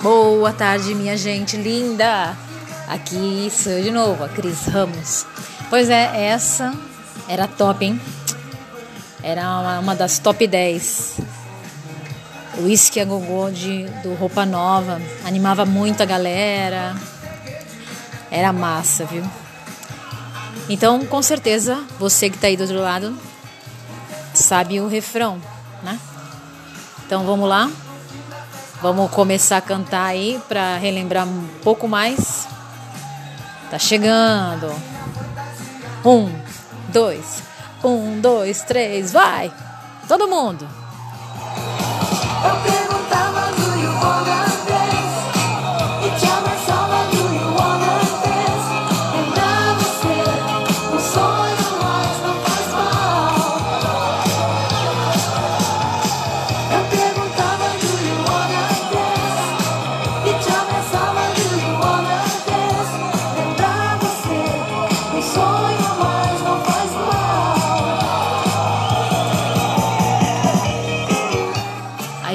Boa tarde, minha gente linda! Aqui sou eu de novo, a Cris Ramos. Pois é, essa era top, hein? Era uma, das top 10. O Whisky a Gogô de, do Roupa Nova animava muito a galera. Era massa, viu? Então, com certeza, você que está aí do outro lado sabe o refrão, né? Então, vamos lá? Vamos começar a cantar aí para relembrar um pouco mais. Tá chegando. Um, dois, um, dois, três, vai! Todo mundo!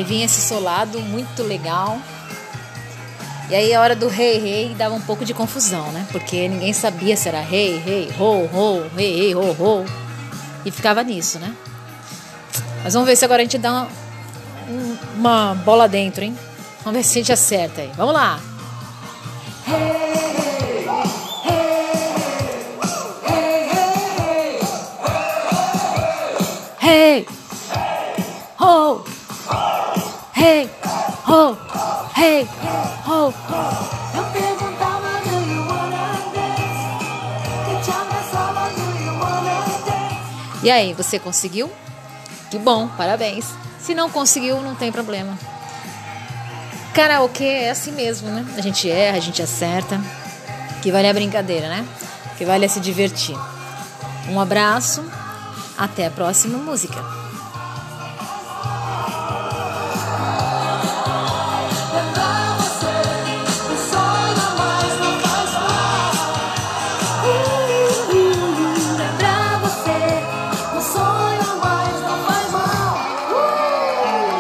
Eu vinha esse solado muito legal. E aí a hora do rei, rei dava um pouco de confusão, né? Porque ninguém sabia se era rei, rei, ho, ho, rei, rei, ho, ho. E ficava nisso, né? Mas vamos ver se agora a gente dá uma, uma bola dentro, hein? Vamos ver se a gente acerta aí. Vamos lá! Hey! Ho! Hey, ho, hey, ho. Eu perguntava, do you wanna dance? do you wanna dance? E aí, você conseguiu? Que bom, parabéns. Se não conseguiu, não tem problema. Karaokê é assim mesmo, né? A gente erra, a gente acerta. Que vale a brincadeira, né? Que vale a se divertir. Um abraço, até a próxima música.